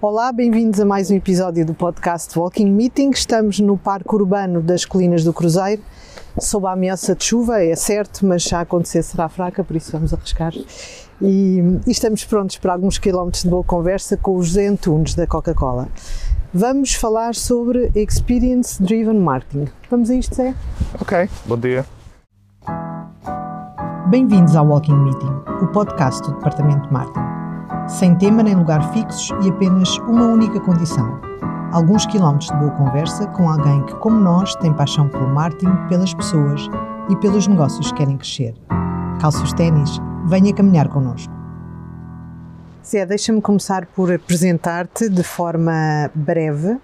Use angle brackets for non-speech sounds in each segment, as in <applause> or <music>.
Olá, bem-vindos a mais um episódio do podcast Walking Meeting. Estamos no Parque Urbano das Colinas do Cruzeiro, sob a ameaça de chuva, é certo, mas já acontecer será fraca, por isso vamos arriscar. E, e estamos prontos para alguns quilómetros de boa conversa com o José Antunes da Coca-Cola. Vamos falar sobre Experience Driven Marketing. Vamos a isto, Zé? Ok, bom dia. Bem-vindos ao Walking Meeting, o podcast do Departamento de Marketing sem tema nem lugar fixos e apenas uma única condição: alguns quilómetros de boa conversa com alguém que, como nós, tem paixão pelo marketing, pelas pessoas e pelos negócios que querem crescer. Calça os ténis, venha caminhar connosco. Zé, deixa-me começar por apresentar-te de forma breve.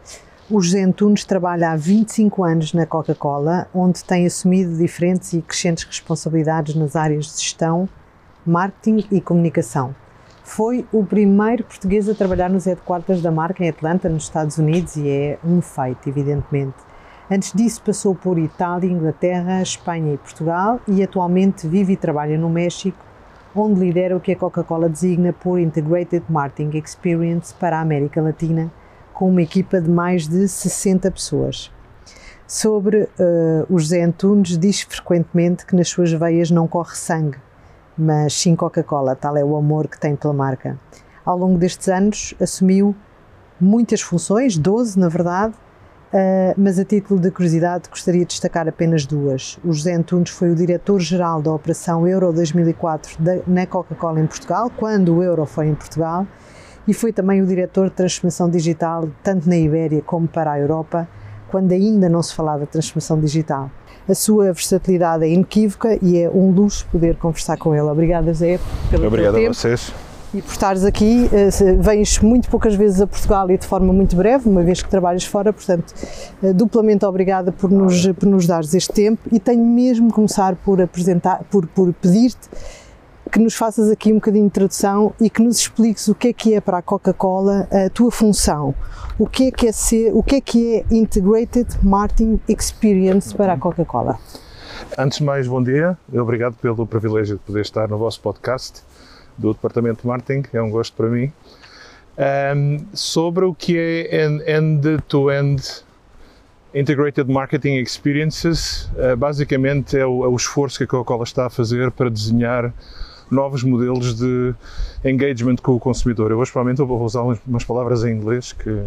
O José Antunes trabalha há 25 anos na Coca-Cola, onde tem assumido diferentes e crescentes responsabilidades nas áreas de gestão, marketing e comunicação. Foi o primeiro português a trabalhar nos headquarters da marca em Atlanta, nos Estados Unidos, e é um feito, evidentemente. Antes disso, passou por Itália, Inglaterra, Espanha e Portugal e atualmente vive e trabalha no México, onde lidera o que a Coca-Cola designa por Integrated Marketing Experience para a América Latina, com uma equipa de mais de 60 pessoas. Sobre uh, o José Antunes, diz frequentemente que nas suas veias não corre sangue, mas sim Coca-Cola, tal é o amor que tem pela marca. Ao longo destes anos assumiu muitas funções, 12 na verdade, Uh, mas a título de curiosidade gostaria de destacar apenas duas. O José Antunes foi o diretor-geral da Operação Euro 2004 da, na Coca-Cola em Portugal, quando o Euro foi em Portugal, e foi também o diretor de transformação digital tanto na Ibéria como para a Europa, quando ainda não se falava de transformação digital. A sua versatilidade é inequívoca e é um luxo poder conversar com ele. Obrigada, Zé, pelo Obrigado tempo. a vocês. E por estares aqui, eh, vens muito poucas vezes a Portugal e de forma muito breve, uma vez que trabalhas fora, portanto, eh, duplamente obrigada por nos, por nos dares este tempo e tenho mesmo que começar por apresentar, por, por pedir-te que nos faças aqui um bocadinho de introdução e que nos expliques o que é que é para a Coca-Cola a tua função. O que é que é ser, o que é que é Integrated Marketing Experience para a Coca-Cola? Antes de mais, bom dia. Obrigado pelo privilégio de poder estar no vosso podcast do Departamento de Marketing. É um gosto para mim. Um, sobre o que é end-to-end -end Integrated Marketing Experiences, uh, basicamente é o, é o esforço que a Coca-Cola está a fazer para desenhar novos modelos de engagement com o consumidor. Eu hoje provavelmente vou usar umas palavras em inglês que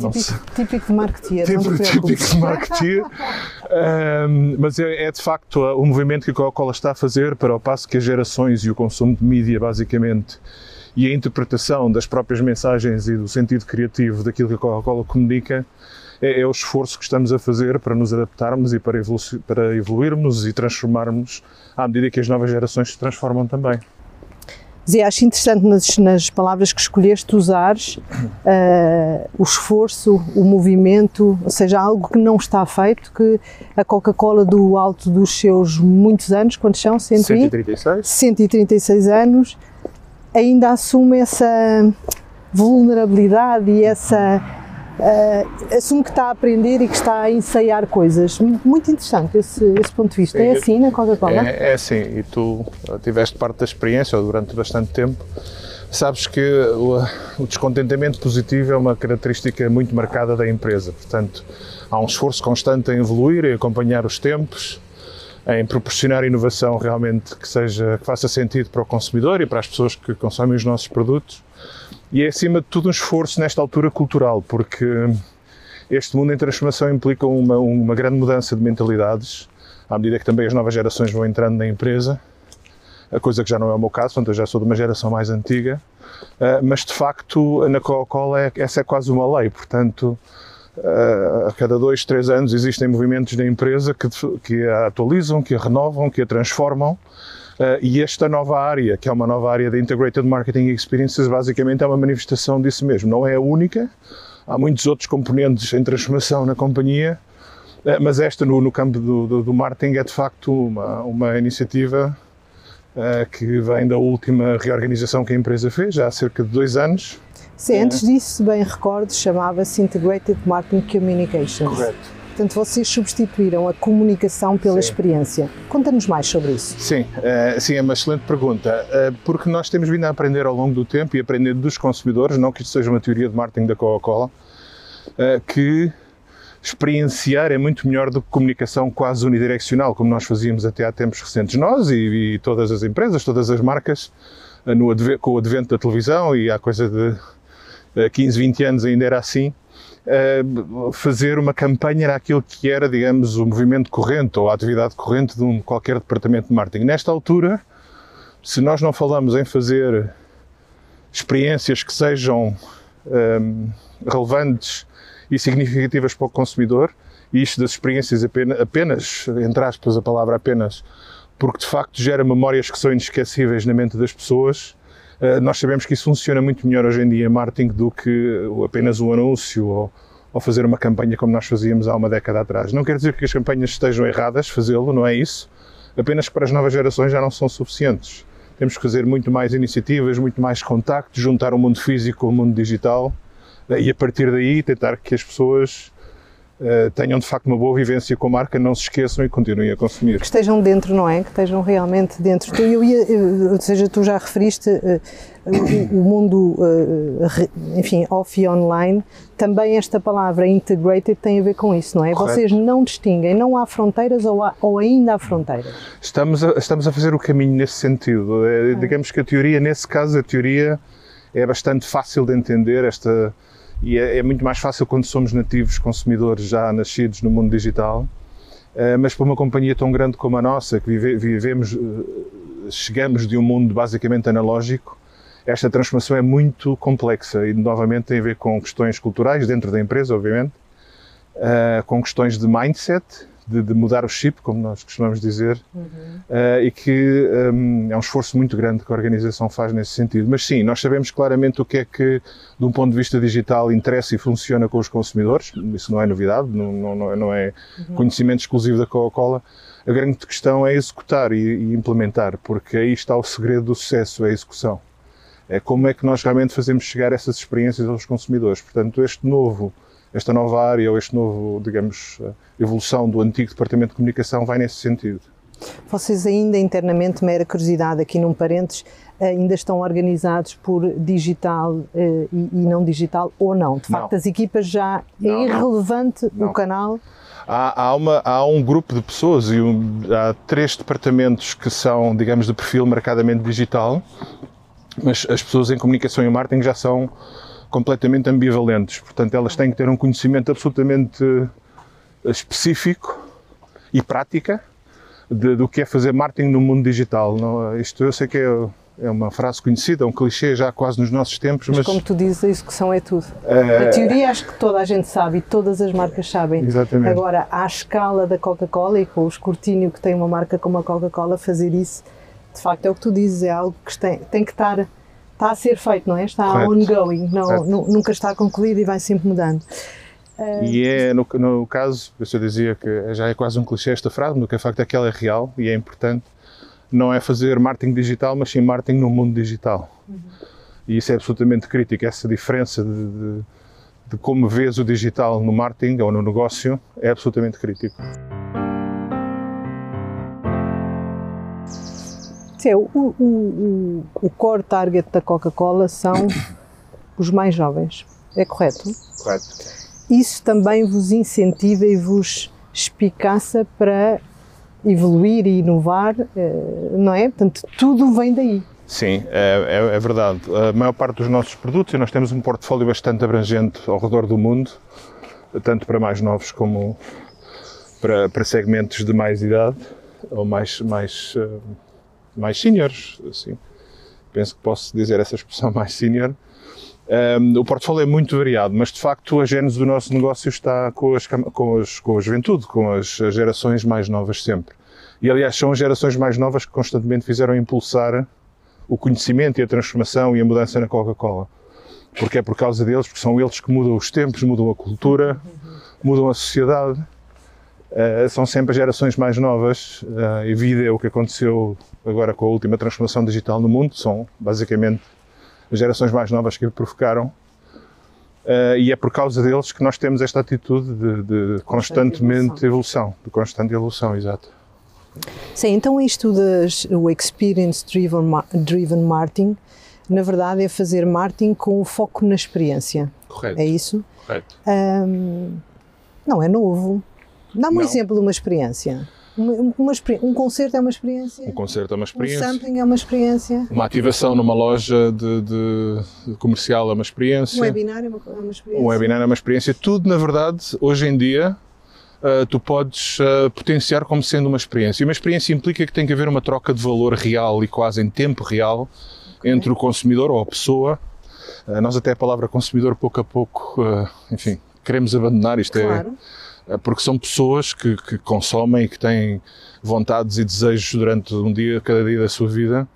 não típico, típico de marketeer. Típico, típico de marketeer. um, mas é, é, de facto o movimento que a Coca-Cola está a fazer para o passo que as gerações e o consumo de mídia, basicamente, e a interpretação das próprias mensagens e do sentido criativo daquilo que a Coca-Cola comunica, é, é, o esforço que estamos a fazer para nos adaptarmos e para, evolu para evoluirmos e transformarmos à medida que as novas gerações se transformam também. Zé, acho interessante nas, nas palavras que escolheste usares uh, o esforço, o movimento, ou seja, algo que não está feito, que a Coca-Cola do alto dos seus muitos anos, quantos são? 136. 136 anos, ainda assume essa vulnerabilidade e essa uh, assume que está a aprender e que está a ensaiar coisas. Muito interessante esse, esse ponto de vista. É assim na Coca-Cola? É, é assim, e tu tiveste parte da experiência durante bastante tempo. Sabes que o, o descontentamento positivo é uma característica muito marcada da empresa. Portanto, há um esforço constante em evoluir, em acompanhar os tempos, em proporcionar inovação realmente que seja que faça sentido para o consumidor e para as pessoas que consomem os nossos produtos e é acima de tudo um esforço nesta altura cultural, porque este mundo em transformação implica uma, uma grande mudança de mentalidades, à medida que também as novas gerações vão entrando na empresa, a coisa que já não é o meu caso, portanto eu já sou de uma geração mais antiga, eh, mas de facto na Coca-Cola é, essa é quase uma lei, portanto eh, a cada dois, três anos existem movimentos da empresa que, que a atualizam, que a renovam, que a transformam e esta nova área, que é uma nova área de Integrated Marketing Experiences, basicamente é uma manifestação disso mesmo. Não é a única, há muitos outros componentes em transformação na companhia, uh, mas esta no, no campo do, do, do, marketing é de facto uma, uma iniciativa uh, que vem da última reorganização que a empresa fez, já há cerca de dois anos. Sim, antes disso, se bem recordo, chamava-se Integrated Marketing Communications. Correto Portanto, vocês substituíram a comunicação pela Sim. experiência. Conta-nos mais sobre isso. Sim, uh, sim, é uma excelente pergunta, uh, porque nós temos vindo a aprender ao longo do tempo e aprender dos consumidores, não que isto seja uma teoria de marketing da Coca-Cola, uh, que experienciar é muito melhor do que comunicação quase unidireccional, como nós fazíamos até há tempos recentes. Nós e, e todas as empresas, todas as marcas, no, com o advento da televisão, e há coisa de 15, 20 anos ainda era assim, fazer uma campanha era aquilo que era, digamos, o movimento corrente ou a atividade corrente de um, qualquer departamento de marketing. Nesta altura, se nós não falamos em fazer experiências que sejam um, relevantes e significativas para o consumidor, e isto das experiências apenas, apenas, entre aspas, a palavra apenas, porque de facto gera memórias que são inesquecíveis na mente das pessoas, eh, nós sabemos que isso funciona muito melhor hoje em dia marketing do que apenas um anúncio ou, ou fazer uma campanha como nós fazíamos há uma década atrás. Não quer dizer que as campanhas estejam erradas, fazê-lo, não é isso, apenas que para as novas gerações já não são suficientes. Temos que fazer muito mais iniciativas, muito mais contactos, juntar o mundo físico com o mundo digital eh, e a partir daí tentar que as pessoas uh, tenham de facto uma boa vivência com a marca, não se esqueçam e continuem a consumir. Que estejam dentro, não é? Que estejam realmente dentro. Tu, eu ia, ou seja, tu já referiste uh, o, o, mundo, uh, enfim, off e online, também esta palavra integrated tem a ver com isso, não é? Correto. Vocês não distinguem, não há fronteiras ou, há, ou ainda há fronteiras? Estamos a, estamos a fazer o caminho nesse sentido. É, digamos que a teoria, nesse caso, a teoria é bastante fácil de entender, esta e é, é, muito mais fácil quando somos nativos consumidores já nascidos no mundo digital. Uh, mas para uma companhia tão grande como a nossa, que vive, vivemos, uh, chegamos de um mundo basicamente analógico, esta transformação é muito complexa e novamente tem a ver com questões culturais dentro da empresa, obviamente, uh, com questões de mindset, de, de, mudar o chip, como nós costumamos dizer, uhum. uh, e que um, é um esforço muito grande que a organização faz nesse sentido. Mas sim, nós sabemos claramente o que é que, de um ponto de vista digital, interessa e funciona com os consumidores, isso não é novidade, não, não, não é uhum. conhecimento exclusivo da Coca-Cola. A grande questão é executar e, e implementar, porque aí está o segredo do sucesso, é a execução. É como é que nós realmente fazemos chegar essas experiências aos consumidores. Portanto, este novo esta nova área ou este novo, digamos, eh, evolução do antigo Departamento de Comunicação vai nesse sentido. Vocês ainda internamente, mera curiosidade aqui num parênteses, ainda estão organizados por digital uh, e, e, não digital ou não? De facto, não. as equipas já é não, é irrelevante não. o canal? Há, há, uma, há, um grupo de pessoas e um, há três departamentos que são, digamos, de perfil marcadamente digital, mas as pessoas em comunicação e marketing já são completamente ambivalentes. Portanto, elas têm que ter um conhecimento absolutamente eh, específico e prática de, do que é fazer marketing no mundo digital. Não, isto eu sei que é, é uma frase conhecida, um clichê já quase nos nossos tempos, mas... mas como tu dizes, a execução é tudo. É... A teoria acho que toda a gente sabe e todas as marcas sabem. Exatamente. Agora, à escala da Coca-Cola e com o escrutínio que tem uma marca como a Coca-Cola, fazer isso, de facto, é o que tu dizes, é algo que tem, tem que estar está a ser feito, não é? Está Correto. ongoing, não, nunca está concluído e vai sempre mudando. E é, no, no caso, eu dizia que já é quase um clichê esta frase, mas o que é facto é que ela é real e é importante. Não é fazer marketing digital, mas sim marketing no mundo digital. Uhum. E isso é absolutamente crítico, essa diferença de, de, de como vês o digital no marketing ou no negócio é absolutamente crítico. É, o, o, o, o core target da Coca-Cola são <coughs> os mais jovens, é correto? Correto. Isso também vos incentiva e vos espicaça para evoluir e inovar, eh, não é? Portanto, tudo vem daí. Sim, é, é, é, verdade. A maior parte dos nossos produtos, e nós temos um portfólio bastante abrangente ao redor do mundo, tanto para mais novos como para, para segmentos de mais idade, ou mais, mais uh, mais seniors, assim, penso que posso dizer essa expressão <laughs> mais senior. Um, o portfólio é muito variado, mas de facto a gênese do nosso negócio está com, as, com, as, com a juventude, com as gerações mais novas sempre. E aliás, são as gerações mais novas que constantemente fizeram impulsar o conhecimento e a transformação e a mudança na Coca-Cola. Porque é por causa deles, porque são eles que mudam os tempos, mudam a cultura, mudam a sociedade. Uh, são sempre as gerações mais novas uh, e vida é o que aconteceu agora com a última transformação digital no mundo, são basicamente as gerações mais novas que provocaram. Uh, e é por causa deles que nós temos esta atitude de, de constantemente evolução. evolução, de constante evolução, exato. Sim, então isto do Experience Driven, driven Marketing, na verdade é fazer marketing com o foco na experiência. Correto. É isso? Correto. Um, não é novo. Dá-me um exemplo de uma experiência. Uma, uma, um concerto é uma experiência. Um concerto é uma experiência. Um sampling é uma experiência. Uma ativação numa loja de, de comercial é uma experiência. Um webinar é uma, é uma, experiência. Um webinar é uma experiência. Tudo, na verdade, hoje em dia, uh, tu podes uh, potenciar como sendo uma experiência. E uma experiência implica que tem que haver uma troca de valor real e quase em tempo real okay. entre o consumidor ou a pessoa. Uh, nós até a palavra consumidor pouco a pouco, enfim, queremos abandonar. Isto é claro. é é porque são pessoas que, que, consomem e que têm vontades e desejos durante um dia, cada dia da sua vida,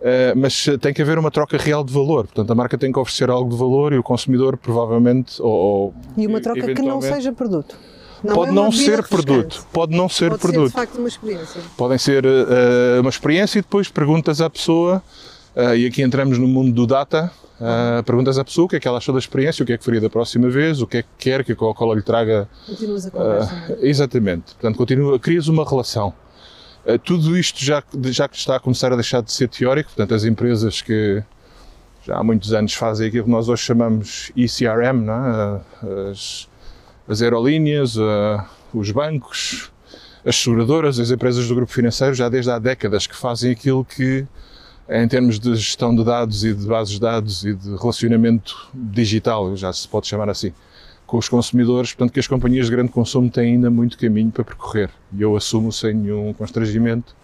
uh, mas tem que haver uma troca real de valor. Portanto, a marca tem que oferecer algo de valor e o consumidor provavelmente. Ou, e uma troca que não seja produto. Não pode, é não ser produto, pode não ser pode produto. Ser, de facto uma experiência. Podem ser uh, uma experiência e depois perguntas à pessoa, uh, e aqui entramos no mundo do data, Uh, perguntas à pessoa o que é que ela achou da experiência, o que é que faria da próxima vez, o que é que quer que a Coca-Cola lhe traga. Continuas a conversa. Uh, exatamente. Portanto, continua, crias uma relação. Uh, tudo isto já, já que está a começar a deixar de ser teórico, portanto, as empresas que já há muitos anos fazem aquilo que nós hoje chamamos ECRM, é? as, as aerolíneas, os bancos, as seguradoras, as empresas do grupo financeiro, já desde há décadas que fazem aquilo que em termos de gestão de dados e de bases de dados e de relacionamento digital, já se pode chamar assim, com os consumidores, portanto que as companhias de grande consumo têm ainda muito caminho para percorrer. E eu assumo sem nenhum constrangimento,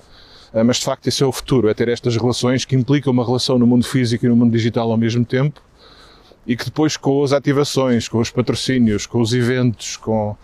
ah, mas de facto esse é o futuro, é ter estas relações que implicam uma relação no mundo físico e no mundo digital ao mesmo tempo e que depois com as ativações, com os patrocínios, com os eventos, com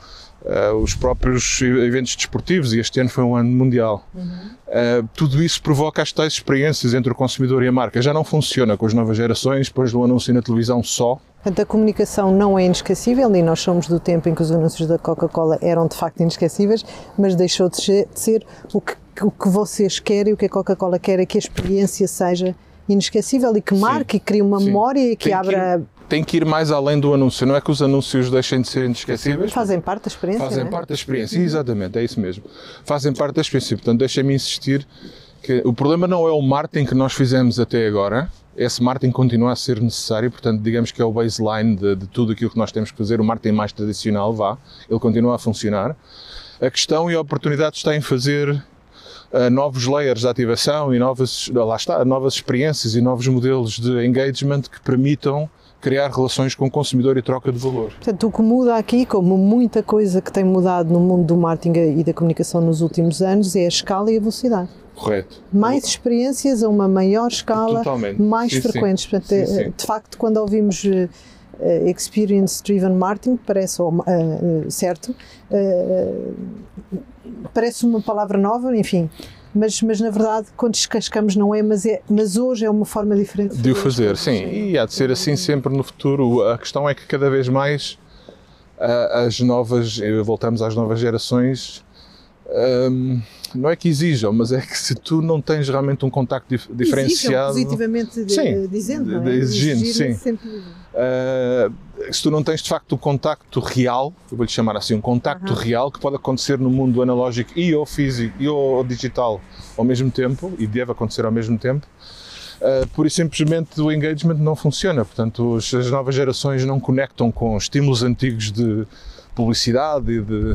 Uh, os próprios eventos desportivos, e este ano foi um ano mundial. Uhum. Uh, tudo isso provoca as tais experiências entre o consumidor e a marca. Já não funciona com as novas gerações, depois do anúncio na televisão só. Portanto, a comunicação não é inesquecível e nós somos do tempo em que os anúncios da Coca-Cola eram de facto inesquecíveis, mas deixou de ser o que, o que vocês querem, o que a Coca-Cola quer é que a experiência seja inesquecível e que marque sim, e crie uma sim. memória e que Tem abra que tem que ir mais além do anúncio. Não é que os anúncios deixem de ser inesquecíveis. Fazem parte da experiência. Fazem é? parte da experiência, exatamente, é isso mesmo. Fazem parte da experiência. Portanto, deixem-me insistir que o problema não é o marketing que nós fizemos até agora. Esse marketing continua a ser necessário, portanto, digamos que é o baseline de, de tudo aquilo que nós temos que fazer. O marketing mais tradicional, vá, ele continua a funcionar. A questão e a oportunidade está em fazer uh, novos layers de ativação e novas, lá está, novas experiências e novos modelos de engagement que permitam criar relações com o consumidor e troca de valor. Portanto, o que muda aqui, como muita coisa que tem mudado no mundo do marketing e da comunicação nos últimos anos, é a escala e a velocidade. Correto. Mais experiências a uma maior escala, Totalmente. mais sim, frequentes. Sim. Portanto, sim, eh, sim. de facto, quando ouvimos uh, experience driven marketing, parece uh, certo, uh, parece uma palavra nova, enfim, mas, mas na verdade, quando descascamos, não é mas, é, mas hoje é uma forma diferente de, de o fazer. Sim, e há de ser assim sempre no futuro. A questão é que cada vez mais as novas, voltamos às novas gerações, um, não é que exijam, mas é que se tu não tens realmente um contacto dif diferenciado. Exijam positivamente de, sim, dizendo, de, de, exigindo, sim. Sempre... Uh, se tu não tens de facto o contacto real, eu vou-lhe chamar assim, um contacto real que pode acontecer no mundo analógico e ou físico e ou digital ao mesmo tempo, e deve acontecer ao mesmo tempo, uh, por isso simplesmente o engagement não funciona. Portanto, as novas gerações não conectam com estímulos antigos de publicidade e de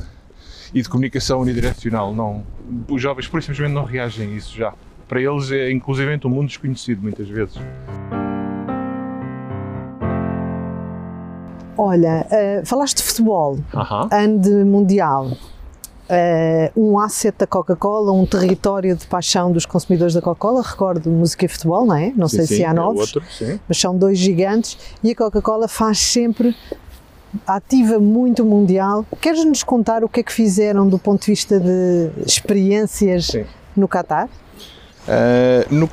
e de comunicação unidirecional. Não, os jovens, por simplesmente, não reagem a isso já. Para eles é inclusivamente um mundo desconhecido, muitas vezes. Olha, uh, falaste de futebol, uh -huh. ano mundial. Uh, um asset da Coca-Cola, um território de paixão dos consumidores da Coca-Cola. Recordo música e futebol, não é? Não sim, sei sim, se há é novos, outro, mas são dois gigantes e a Coca-Cola faz sempre ativa muito mundial. Queres nos contar o que é que fizeram do ponto de vista de experiências Sim. no Qatar? Uh, no,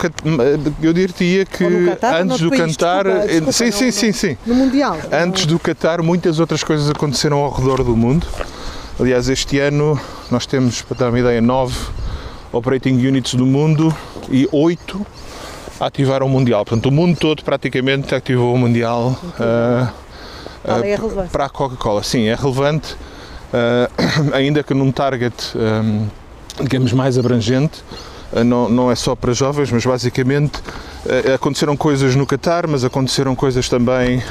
eu diria que Qatar, antes do desculpa, desculpa, sim, sim, sim, sim. No Mundial. Antes do Qatar, muitas outras coisas aconteceram ao redor do mundo. Aliás, este ano nós temos, para dar uma ideia, nove operating units do mundo e oito ativaram o Mundial. Portanto, o mundo todo praticamente ativou o Mundial. Uh, Qual é? Para a Coca-Cola, sim, é relevante, <coughs> ainda que num target, digamos, mais abrangente, não, não é só para jovens, mas basicamente aconteceram coisas no Qatar, mas aconteceram coisas também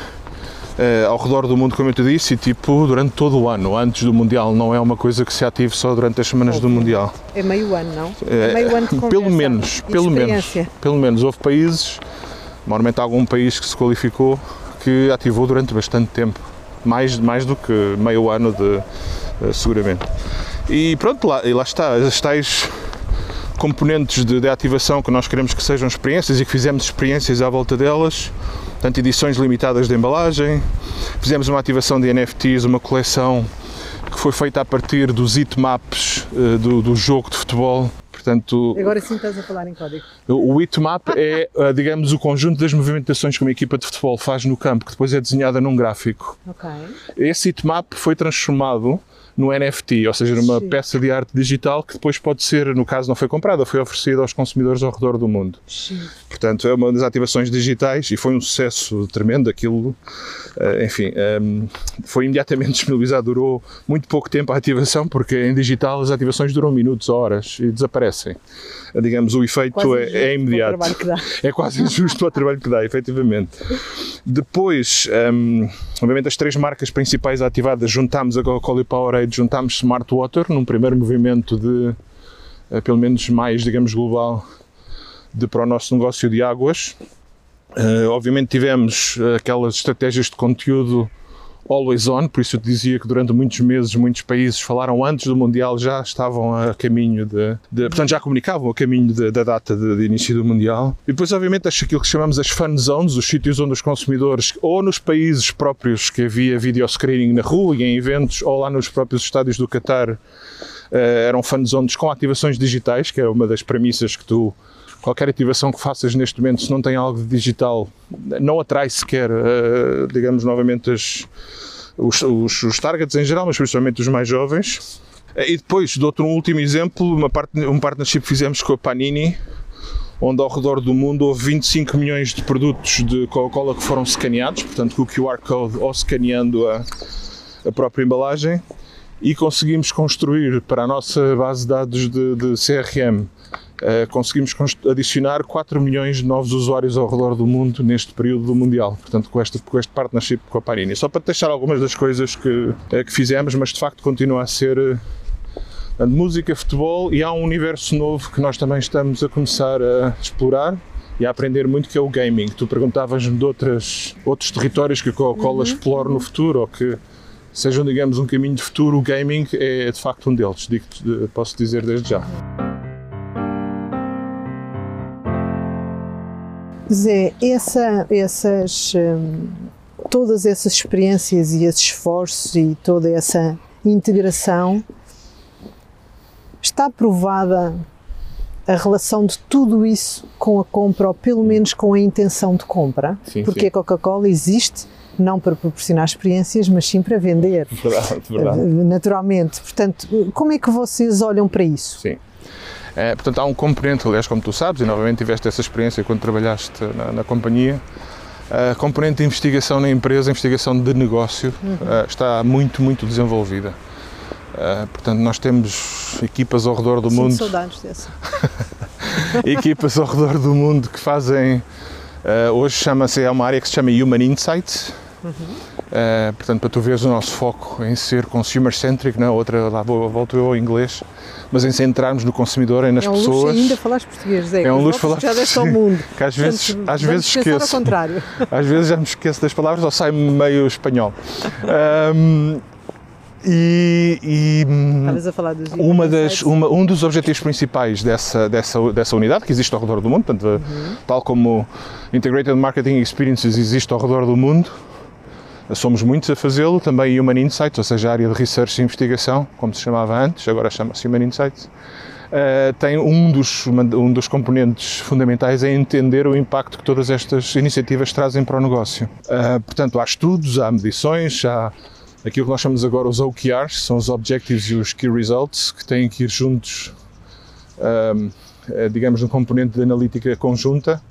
Uh, ao redor do mundo, como eu te disse, e tipo durante todo o ano, antes do Mundial, não é uma coisa que se ative só durante as semanas do Mundial. É meio ano, não? É meio ano de <laughs> conversa, Pelo menos, pelo menos, pelo menos. Houve países, normalmente algum país que se qualificou, que ativou durante bastante tempo, mais, mais do que meio ano de seguramente. E pronto, lá, e lá está, as tais componentes de, de ativação que nós queremos que sejam experiências e que fizemos experiências à volta delas, portanto, edições limitadas de embalagem. Fizemos uma ativação de NFTs, uma coleção que foi feita a partir dos heatmaps uh, do, do jogo de futebol. Portanto, Agora sim estás a falar em código. O heatmap é, uh, digamos, o conjunto das movimentações que uma equipa de futebol faz no campo, que depois é desenhada num gráfico. Okay. Esse heatmap foi transformado no NFT, ou seja, numa Sim. peça de arte digital que depois pode ser, no caso não foi comprada, foi oferecida aos consumidores ao redor do mundo. Sim. Portanto, é uma das ativações digitais e foi um sucesso tremendo aquilo. Eh, enfim, ehm, foi imediatamente <laughs> disponibilizado, durou muito pouco tempo a ativação, porque em digital as ativações duram minutos, horas e desaparecem. Eh, digamos, o efeito é, é, imediato. É quase injusto o trabalho que dá, efetivamente. Depois, um, obviamente, as três marcas principais ativadas, juntámos a Coca-Cola e Powerade, juntámos Smart Water, num primeiro movimento de, uh, pelo menos mais, digamos, global, de, para o nosso negócio de águas. Uh, obviamente tivemos aquelas estratégias de conteúdo always on, por isso eu dizia que durante muitos meses muitos países falaram antes do Mundial, já estavam a caminho de, de portanto já comunicavam a caminho de, da data de, de, início do Mundial. E depois obviamente aquilo que chamamos as fan zones, os sítios onde os consumidores, ou nos países próprios que havia video screening na rua e em eventos, ou lá nos próprios estádios do Qatar, uh, eram fan zones com ativações digitais, que é uma das premissas que tu qualquer ativação que faças neste momento, se não tem algo de digital, não atrai sequer, uh, digamos, novamente as, os, os, os, targets em geral, mas principalmente os mais jovens. Eh, e depois, de outro um último exemplo, uma part, um partnership que fizemos com a Panini, onde ao redor do mundo houve 25 milhões de produtos de Coca-Cola que foram escaneados, portanto com o QR Code ou escaneando a, a própria embalagem, e conseguimos construir para a nossa base de dados de, de CRM conseguimos adicionar 4 milhões de novos usuários ao redor do mundo neste período do Mundial, portanto, com este, com este partnership com a Parini. Só para deixar algumas das coisas que, uh, que fizemos, mas de facto continua a ser uh, música, futebol e há um universo novo que nós também estamos a começar a explorar e a aprender muito que é o gaming. Tu perguntavas-me de outras, outros territórios que a Coca-Cola uhum. explore no futuro ou que sejam, digamos, um caminho de futuro, o gaming é de facto um deles, digo posso dizer desde já. Zé, essa, essas, hum, todas essas experiências e esses esforços e toda essa integração está provada a relação de tudo isso com a compra, ou pelo menos com a intenção de compra, sim, porque sim. a Coca-Cola existe não para proporcionar experiências, mas sim para vender. Verdade, verdade. Naturalmente. Portanto, como é que vocês olham para isso? Sim. É, portanto, há um componente, aliás, como tu sabes, e novamente tiveste essa experiência quando trabalhaste na, na companhia, a componente de investigação na empresa, investigação de negócio, uhum. uh, está muito, muito desenvolvida. Uh, portanto, nós temos equipas ao redor do Sinto mundo. saudades dessa. <laughs> equipas ao redor do mundo que fazem. Uh, hoje chama-se, é uma área que se chama Human Insights. Uhum. Uh, portanto, para tu veres o nosso foco em ser consumer-centric, na é? outra, lá vou, volto eu ao inglês, mas em centrarmos no consumidor e nas é um pessoas. Luxo ainda falares português, Zé. É um luxo falar já deste ao mundo. Que às vezes, Portanto, às vezes esqueço. Ao contrário. <laughs> Às vezes já me esqueço das palavras ou sai meio espanhol. Um, e, e falar dos uma das, uma, um dos objetivos principais dessa, dessa, dessa unidade, que existe ao redor do mundo, portanto, uhum. tal como Integrated Marketing Experiences existe ao redor do mundo, Somos muitos a fazê-lo, também Human Insights, ou seja, a área de Research e Investigação, como se chamava antes, agora chama-se Human Insights, uh, tem um dos, um dos componentes fundamentais é entender o impacto que todas estas iniciativas trazem para o negócio. Uh, portanto, há estudos, há medições, há aquilo que nós chamamos agora os OKRs, são os Objectives e os Key Results, que têm que ir juntos, eh, digamos, num componente de analítica conjunta,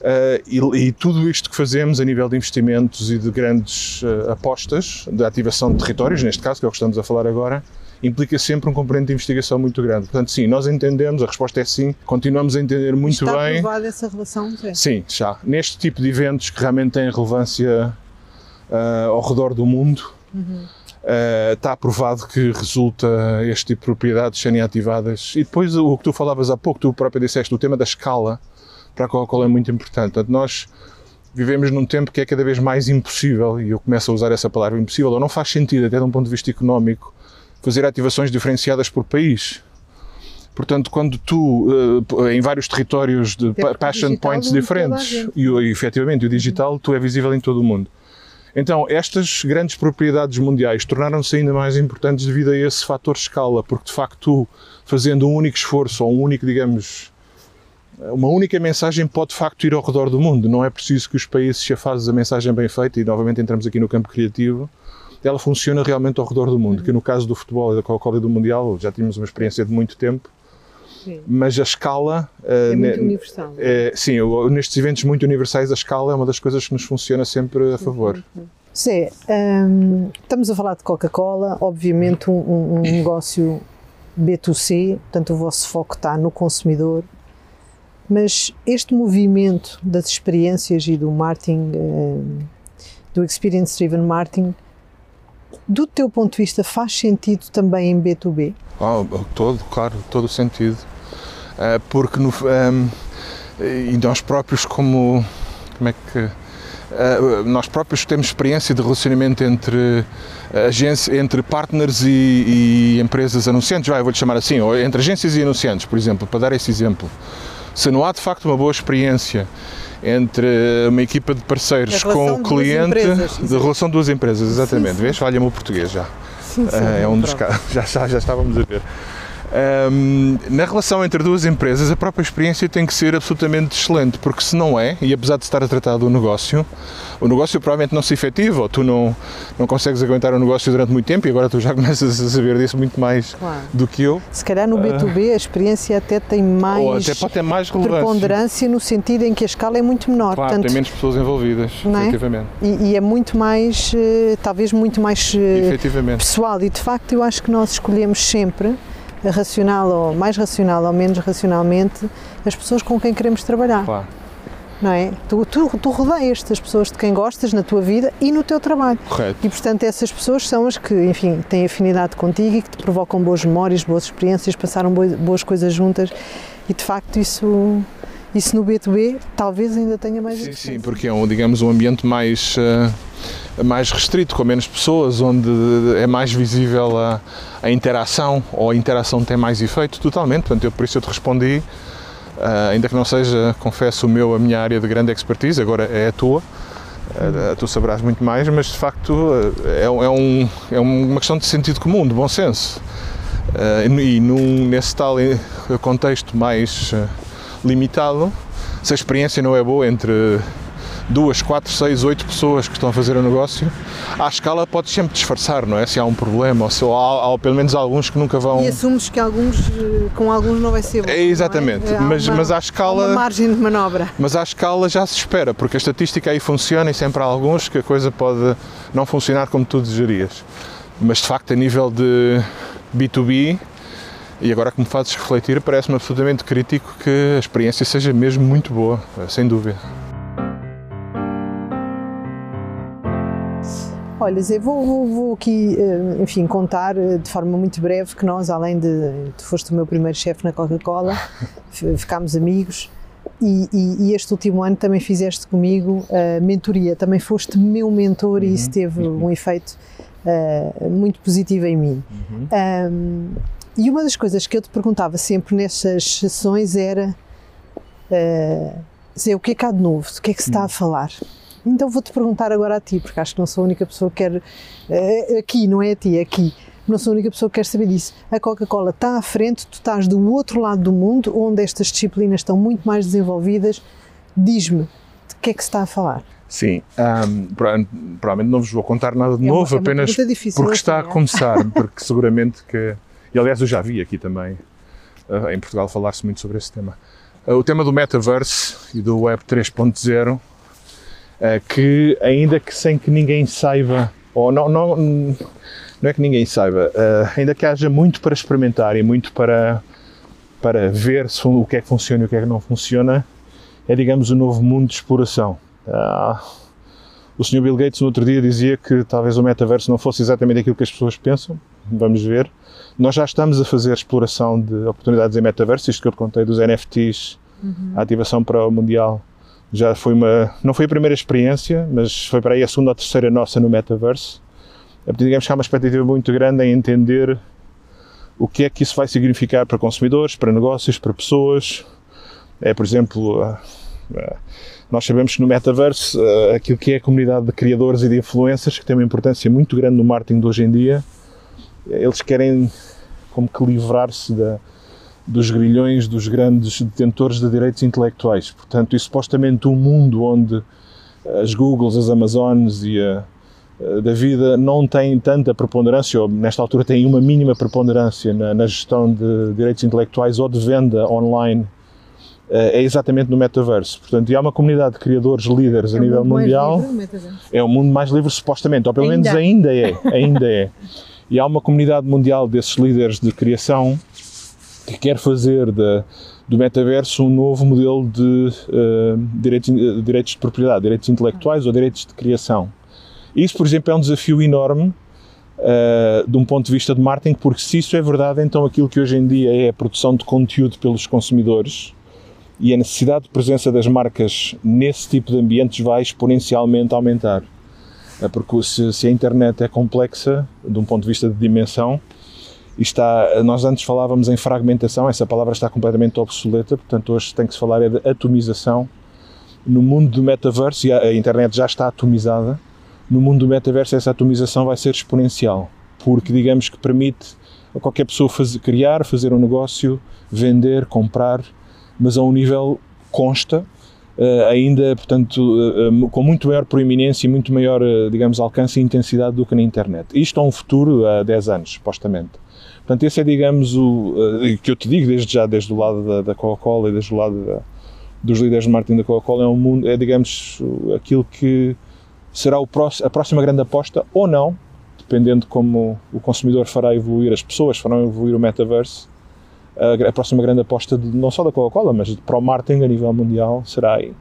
Uh, e, e, tudo isto que fazemos a nível de investimentos e de grandes uh, apostas, de ativação de territórios, neste caso, que é o que estamos a falar agora, implica sempre um componente de investigação muito grande. Portanto, sim, nós entendemos, a resposta é sim, continuamos a entender muito Está bem. Está essa relação? Sim. sim, já. Neste tipo de eventos que realmente têm relevância uh, ao redor do mundo, uhum. uh, está provado que resulta este tipo de propriedades serem ativadas. E depois o que tu falavas há pouco, tu próprio disseste, o tema da escala para a Coca-Cola é muito importante. Portanto, nós vivemos num tempo que é cada vez mais impossível, e eu começo a usar essa palavra impossível, ou não faz sentido, até de um ponto de vista económico, fazer ativações diferenciadas por país. Portanto, quando tu, eh, em vários territórios de passion points diferentes, e, e efetivamente o digital, tu é visível em todo o mundo. Então, estas grandes propriedades mundiais tornaram-se ainda mais importantes devido a esse fator escala, porque de facto, tu, fazendo um único esforço ou um único, digamos, uma única mensagem pode de facto ir ao redor do mundo. Não é preciso que os países se afasem a mensagem bem feita, e novamente entramos aqui no campo criativo, ela funciona realmente ao redor do mundo. Que no caso do futebol e da Coca-Cola do Mundial, já tínhamos uma experiência de muito tempo, sim. mas a escala. É uh, muito universal. É, sim, nestes eventos muito universais, a escala é uma das coisas que nos funciona sempre a favor. Zé, um, estamos a falar de Coca-Cola, obviamente um, um negócio B2C, portanto o vosso foco está no consumidor, mas este movimento das experiências e do marketing, eh, do experience driven marketing, do teu ponto de vista, faz sentido também em B2B? Oh, todo, claro, todo o sentido. Eh, porque no, um, ehm, e nós próprios como, como é que uh, nós próprios temos experiência de relacionamento entre agência, entre partners e, e empresas anunciantes, vai, vou-lhe chamar assim, ou entre agências e anunciantes, por exemplo, para dar esse exemplo se não há de facto uma boa experiência entre uma equipa de parceiros com o cliente, de relação de duas empresas, exatamente. Sim, sim. Vês? Falha-me o português já. Sim, sim, uh, é um dos casos, <laughs> já, já, já estávamos a ver. Um, na relação entre duas empresas, a própria experiência tem que ser absolutamente excelente, porque se não é, e apesar de estar a tratar do negócio, o negócio provavelmente não se efetiva, ou tu não, não consegues aguentar o negócio durante muito tempo, e agora tu já <laughs> começas a saber disso muito mais claro. do que eu. Se calhar no B2B uh, a experiência até tem mais, ou até pode ter mais preponderância no sentido em que a escala é muito menor. Claro, Portanto, tem menos pessoas envolvidas, é? efetivamente. E, e, é muito mais, eh, talvez muito mais eh, pessoal, e de facto eu acho que nós escolhemos sempre racional ou mais racional ou menos racionalmente as pessoas com quem queremos trabalhar. Claro. Não é? Tu, tu, tu rodeias as pessoas de quem gostas na tua vida e no teu trabalho. Correto. E portanto essas pessoas são as que, enfim, têm afinidade contigo e que te provocam boas memórias, boas experiências, passaram boas, boas coisas juntas e de facto isso isso no B2B talvez ainda tenha mais Sim, sim, porque é um, digamos, um ambiente mais, uh, mais restrito, com menos pessoas, onde é mais visível a, a interação, ou a interação tem mais efeito, totalmente. Portanto, eu, por isso eu te respondi, uh, ainda que não seja, confesso, o meu, a minha área de grande expertise, agora é a tua. Uh, tu saberás muito mais, mas de facto é, é, um, é uma questão de sentido comum, de bom senso. e num, nesse tal contexto mais limitado, se a experiência não é boa entre duas, quatro, seis, oito pessoas que estão a fazer o negócio, à escala pode sempre disfarçar, não é? Se há um problema, ou se há, há pelo menos alguns que nunca vão. E assumes que alguns, com alguns não vai ser bom. É, exatamente, é? mas, uma, mas à escala. Uma margem de manobra. Mas à escala já se espera, porque a estatística aí funciona e sempre há alguns que a coisa pode não funcionar como tu desejarias. Mas de facto, a nível de B2B, e agora que me fazes refletir, parece-me absolutamente crítico que a experiência seja mesmo muito boa, sem dúvida. Olha, Zé, vou, vou, vou, aqui, eh, enfim, contar eh, de forma muito breve que nós, além de. Tu foste o meu primeiro chefe na Coca-Cola, <laughs> ficámos amigos e, e, e, este último ano também fizeste comigo a mentoria, também foste meu mentor uhum. e isso teve uhum. um efeito uh, muito positivo em mim. Uhum. Um, e uma das coisas que eu te perguntava sempre nessas sessões era uh, dizer, o que é que há de novo, o que é que se está a falar? Então vou-te perguntar agora a ti, porque acho que não sou a única pessoa que quer, uh, aqui, não é a ti, é aqui, não sou a única pessoa que quer saber disso. A Coca-Cola está à frente, tu estás do outro lado do mundo, onde estas disciplinas estão muito mais desenvolvidas. Diz-me, de que é que se está a falar? Sim, um, provavelmente não vos vou contar nada de é novo, uma, é apenas difícil, porque está a começar, <laughs> porque seguramente que e aliás, eu já vi aqui também, uh, em Portugal, falar-se muito sobre esse tema. o tema do metaverse e do Web 3.0, que ainda que sem que ninguém saiba, ou não, não, não é que ninguém saiba, ainda que haja muito para experimentar e muito para, para ver o que é que funciona e o que é que não funciona, é, digamos, o novo mundo de exploração. o Sr. Bill Gates no outro dia dizia que talvez o metaverso não fosse exatamente aquilo que as pessoas pensam, vamos ver. Nós já estamos a fazer exploração de oportunidades em metaverso, isto que eu te contei dos NFTs, uhum. a ativação para o Mundial, já foi uma, não foi a primeira experiência, mas foi para aí a segunda ou terceira nossa no metaverso. Digamos que há uma expectativa muito grande em entender o que é que isso vai significar para consumidores, para negócios, para pessoas. É, por exemplo, nós sabemos que no metaverso, aquilo que é a comunidade de criadores e de influencers, que tem uma importância muito grande no marketing de hoje em dia, eles querem como que livrar-se dos grilhões dos grandes detentores de direitos intelectuais. Portanto, e supostamente um mundo onde as Googles, as Amazones e a, a da vida não têm tanta preponderância, ou nesta altura têm uma mínima preponderância na, na gestão de direitos intelectuais ou de venda online, eh, é exatamente no metaverso. Portanto, e há uma comunidade de criadores líderes é a nível mundial. é o mundo mais livre, supostamente, ou pelo ainda. menos ainda é. Ainda é. E há uma comunidade mundial desses líderes de criação que quer fazer de, do metaverso um novo modelo de uh, direitos, uh, direitos de propriedade, direitos intelectuais ou direitos de criação. Isso, por exemplo, é um desafio enorme uh, de um ponto de vista de marketing, porque se isso é verdade, então aquilo que hoje em dia é a produção de conteúdo pelos consumidores e a necessidade de presença das marcas nesse tipo de ambientes vai exponencialmente aumentar. Porque se, se, a internet é complexa, de um ponto de vista de dimensão, está, nós antes falávamos em fragmentação, essa palavra está completamente obsoleta, portanto hoje tem que se falar é de atomização. No mundo do metaverso, e a, internet já está atomizada, no mundo do metaverso essa atomização vai ser exponencial, porque digamos que permite a qualquer pessoa fazer, criar, fazer um negócio, vender, comprar, mas a um nível consta uh, ainda, portanto, uh, com muito maior proeminência e muito maior, digamos, alcance e intensidade do que na internet. Isto é um futuro a 10 anos, supostamente. Portanto, esse é, digamos, o que eu te digo desde já, desde o lado da, da Coca-Cola e desde o lado da, dos líderes de marketing da Coca-Cola, é um mundo, é, digamos, aquilo que será próximo, a próxima grande aposta ou não, dependendo de como o consumidor fará evoluir, as pessoas farão evoluir o metaverse, a, próxima grande aposta de, não só da Coca-Cola, mas para o marketing a nível mundial será aí.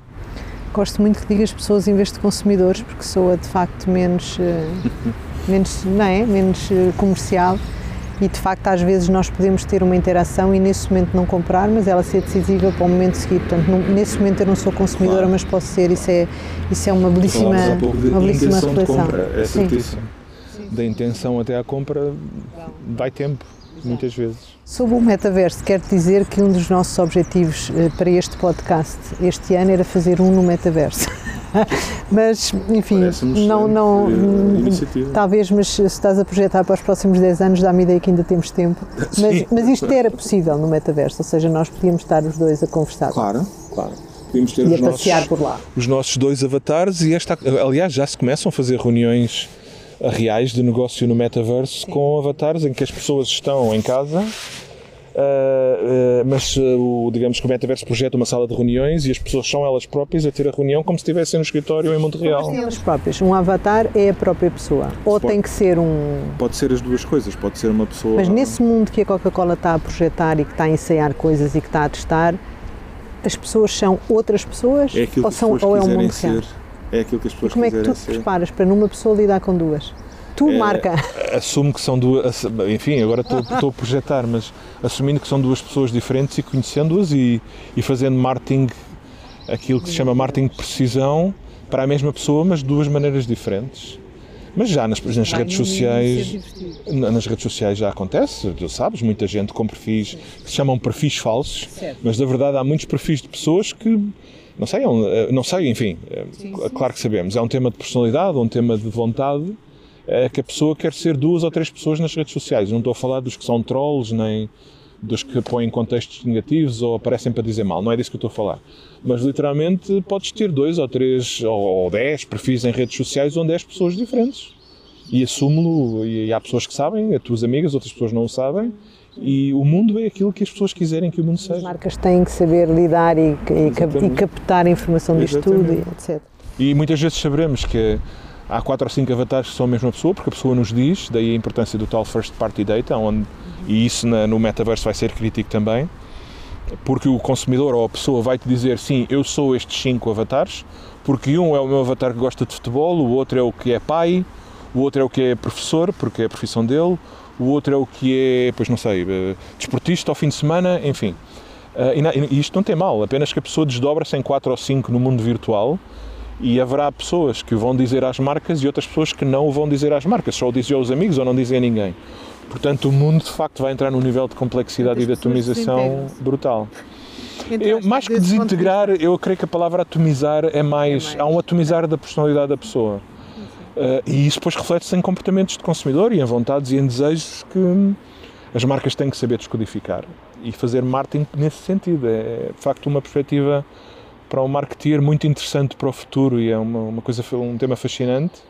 Gosto muito que digas pessoas em vez de consumidores, porque soa de facto menos, eh, <laughs> menos, não é? menos eh, comercial e de facto às vezes nós podemos ter uma interação e nesse momento não comprar, mas ela ser decisiva para o momento seguinte. Portanto, não, nesse momento eu não sou consumidora, claro. mas posso ser. Isso é, isso é uma belíssima, uma belíssima reflexão. É certíssimo. Da intenção até à compra vai tempo, muitas vezes. Sobre o metaverso, quero dizer que um dos nossos objetivos eh, para este podcast este ano era fazer um no metaverso. <laughs> <laughs> mas, enfim, não, não, talvez, mas se estás a projetar para os próximos 10 anos, dá-me ideia que ainda temos tempo. <laughs> Mas, mas isto era possível no metaverso, ou seja, nós podíamos estar os dois a conversar. Claro, claro. Podíamos ter e os a passear nossos, por lá. Os nossos dois avatares e esta, aliás, já se começam a fazer reuniões reais de negócio no metaverso Sim. com avatares em que as pessoas estão em casa Uh, uh, mas uh, o, digamos que o metaverso projeta uma sala de reuniões e as pessoas são elas próprias a ter a reunião como se estivessem no escritório em Montreal. Como elas próprias. Um avatar é a própria pessoa. Ou pode, tem que ser um. Pode ser as duas coisas, pode ser uma pessoa. Mas nesse mundo que a Coca-Cola está a projetar e que está a ensaiar coisas e que está a testar, as pessoas são outras pessoas é ou, são, ou é um mundo ser. real? É aquilo que as pessoas e como é que tu te preparas para numa pessoa lidar com duas? Tu, é, marca. Assumo que são duas. Enfim, agora estou, estou a projetar, mas assumindo que são duas pessoas diferentes e conhecendo-as e, e fazendo marketing, aquilo que se chama marketing de precisão, para a mesma pessoa, mas de duas maneiras diferentes. Mas já nas, nas redes sociais, nas redes sociais já acontece, tu sabes, muita gente com perfis que se chamam perfis falsos, certo. mas na verdade há muitos perfis de pessoas que não sei, é não sei, enfim, é, sim, sim. claro que sabemos, é um tema de personalidade, um tema de vontade é que a pessoa quer ser duas ou três pessoas nas redes sociais. Não estou a falar dos que são trolls, nem dos que põem contextos negativos ou aparecem para dizer mal. Não é disso que eu estou a falar. Mas literalmente podes ter dois ou três ou dez perfis em redes sociais onde és pessoas diferentes. E assumo-lo, e há pessoas que sabem, as tuas amigas, outras pessoas não o sabem, e o mundo é aquilo que as pessoas quiserem que o mundo seja. As marcas têm que saber lidar e, e, e captar a informação disto tudo, e etc. E muitas vezes saberemos que há quatro ou cinco avatares que são a mesma pessoa, porque a pessoa nos diz, daí a importância do tal first party data, onde, e isso na, no metaverso vai ser crítico também, porque o consumidor ou a pessoa vai te dizer sim, eu sou estes cinco avatares, porque um é o meu avatar que gosta de futebol, o outro é o que é pai, o outro é o que é professor, porque é a profissão dele, o outro é o que é, pois não sei, eh, desportista ao fim de semana, enfim. Eh, e isto não tem mal, apenas que a pessoa desdobra-se em quatro ou cinco no mundo virtual e haverá pessoas que o vão dizer às marcas e outras pessoas que não o vão dizer às marcas, só o dizem aos amigos ou não dizem a ninguém. Portanto, o mundo de facto vai entrar num nível de complexidade e de atomização brutal. Eu, mais que desintegrar, eu creio que a palavra atomizar é mais. É mais. Há um atomizar da personalidade da pessoa. Uh, e isso depois reflete-se em comportamentos de consumidor e em vontades e em desejos que as marcas têm que saber descodificar e fazer marketing nesse sentido. É de facto uma perspectiva para um marketeer muito interessante para o futuro e é uma, uma coisa, um tema fascinante.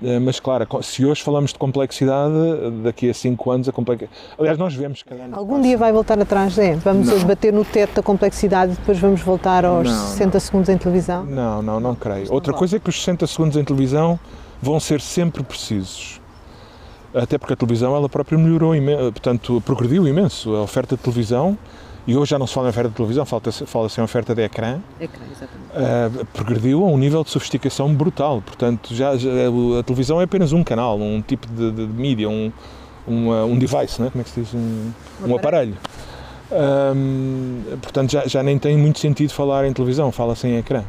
Uh, mas claro, se hoje falamos de complexidade, daqui a 5 anos a complexidade. Aliás, nós vemos ano. Algum dia vai voltar atrás, é? Vamos não. bater no teto da complexidade e depois vamos voltar aos não, 60 não. segundos em televisão? Não, não, não creio. Outra coisa é que os 60 segundos em televisão vão ser sempre precisos. Até porque a televisão ela própria melhorou, portanto, progrediu imenso a oferta de televisão e hoje já não se fala em oferta de televisão, fala-se em oferta de ecrã. Ecrã, exatamente. Uh, progrediu a um nível de sofisticação brutal. Portanto, já, já a televisão é apenas um canal, um tipo de, de mídia, um, um, um device, né? como é que se diz? Um, um aparelho. Um, portanto, já, já nem tem muito sentido falar em televisão, fala-se em ecrã.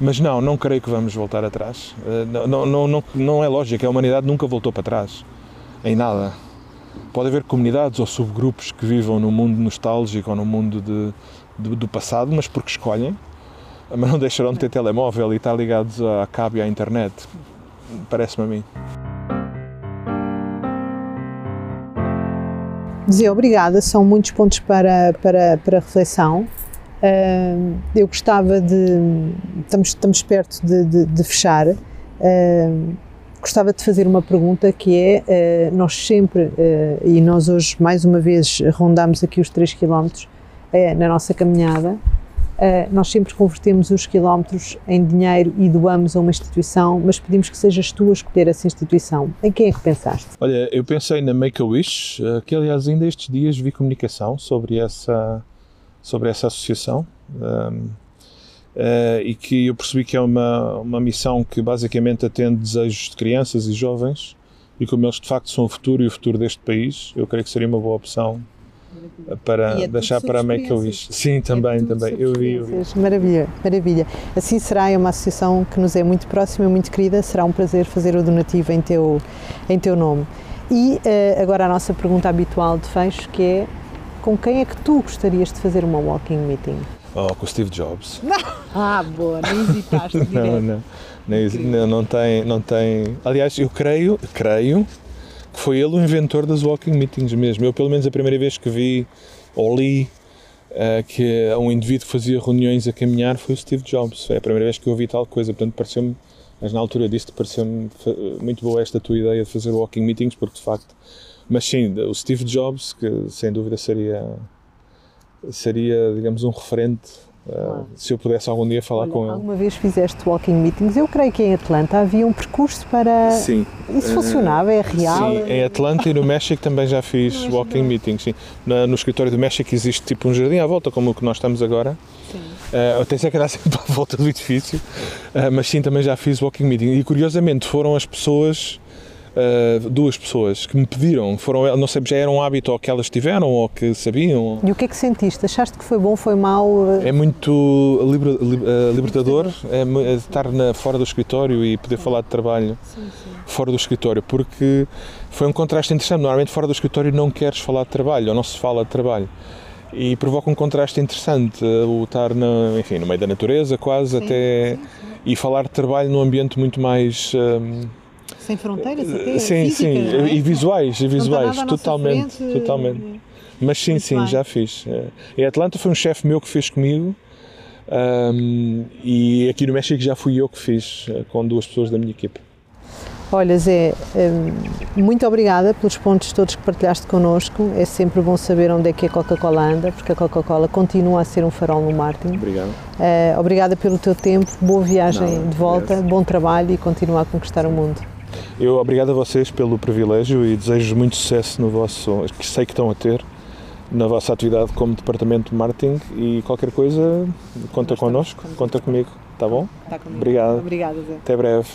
Mas não, não creio que vamos voltar atrás. Eh, não, não, não, não é lógico, a humanidade nunca voltou para trás, em nada. Pode haver comunidades ou subgrupos que vivam no mundo nostálgico ou no mundo de, de, do passado, mas porque escolhem, mas não deixarão de ter telemóvel e estar ligados à cabo e à internet. Parece-me a mim. Dizer obrigada, são muitos pontos para, para, para reflexão. Eu gostava de. Estamos, estamos perto de, de, de fechar. Gostava de fazer uma pergunta que é: uh, nós sempre, e nós hoje mais uma vez rondamos aqui os 3 km na nossa caminhada, nós sempre convertemos os quilómetros em dinheiro e doamos a uma instituição, mas pedimos que sejas tu a escolher essa instituição. Em quem é que pensaste? Olha, eu pensei na Make-A-Wish, que aliás ainda estes dias vi comunicação sobre essa sobre essa associação um, uh, eh, e que eu percebi que é uma, uma missão que basicamente atende desejos de crianças e jovens e como eles de facto são o futuro e o futuro deste país, eu creio que seria uma boa opção para é deixar para a Make-A-Wish. Sim, também, é também. Eu vi, eu vi. Maravilha, maravilha. Assim será, é uma associação que nos é muito próxima e muito querida. Será um prazer fazer o donativo em teu, em teu nome. E uh, agora a nossa pergunta habitual de fecho, que é com quem é que tu gostarias de fazer uma walking meeting? Oh, com o Steve Jobs. Não. Ah, boa, nem hesitaste. <laughs> não, não, não, não, tem, não tem. Aliás, eu creio, creio que foi ele o inventor das walking meetings mesmo. Eu, pelo menos, a primeira vez que vi ou li uh, que um indivíduo que fazia reuniões a caminhar foi o Steve Jobs. Foi a primeira vez que eu ouvi tal coisa, portanto, pareceu-me. Mas na altura disso, pareceu-me muito boa esta tua ideia de fazer walking meetings, porque de facto mas sim, o Steve Jobs, que sem dúvida seria, seria digamos, um referente uh, se eu pudesse algum dia falar Olha, com ele. Alguma vez fizeste walking meetings? Eu creio que em Atlanta havia um percurso para. Sim. Isso funcionava, é real? Sim, em Atlanta e no México também já fiz walking meetings. Sim. No, no escritório do México existe tipo um jardim à volta, como o que nós estamos agora. Sim. Uh, até sei que era sempre à volta do edifício, uh, mas sim, também já fiz walking meeting. E curiosamente foram as pessoas uh, duas pessoas que me pediram, foram, não sei, já era um hábito ou que elas tiveram ou que sabiam. E o que é que sentiste? Achaste que foi bom, foi mau? É muito uh, libertador é, é estar na, fora do escritório e poder falar de trabalho sim, sim. fora do escritório, porque foi um contraste interessante. Normalmente fora do escritório não queres falar de trabalho ou não se fala de trabalho e provoca um contraste interessante o estar na, enfim, no meio da natureza quase sim, até sim, sim. e falar de trabalho num ambiente muito mais um, sem fronteiras até? Sim, físicas, sim, é? e visuais, e visuais, totalmente, frente, totalmente. Mas sim, sim, bem. já fiz. Em Atlanta foi um chefe meu que fez comigo um, e aqui no México já fui eu que fiz eh, com duas pessoas da minha equipe. Olha, Zé, muito obrigada pelos pontos todos que partilhaste connosco. É sempre bom saber onde é que a Coca-Cola anda, porque a Coca-Cola continua a ser um farol no marketing. Obrigado. Uh, obrigada pelo teu tempo, boa viagem Não, de volta, obrigado. bom trabalho e continua a conquistar o mundo. Eu obrigado a vocês pelo privilégio e desejo muito sucesso no vosso, que sei que estão a ter, na vossa atividade como departamento de marketing e qualquer coisa, conta connosco, conta comigo, tá bom? Tá comigo. Obrigado. Obrigada, Zé. Até breve.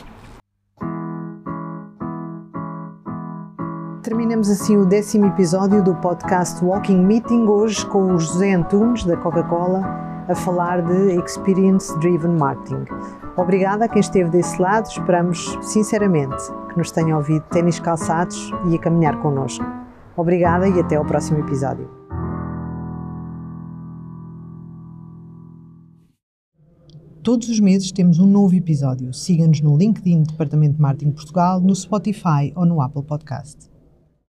Terminamos assim o décimo episódio do podcast Walking Meeting, hoje com o José Antunes, da Coca-Cola, a falar de Experience Driven Marketing. Obrigada a quem esteve desse lado, esperamos sinceramente que nos tenha ouvido ténis calçados e a caminhar connosco. Obrigada e até ao próximo episódio. Todos os meses temos um novo episódio. Siga-nos no LinkedIn Departamento de Marketing Portugal, no Spotify ou no Apple Podcast.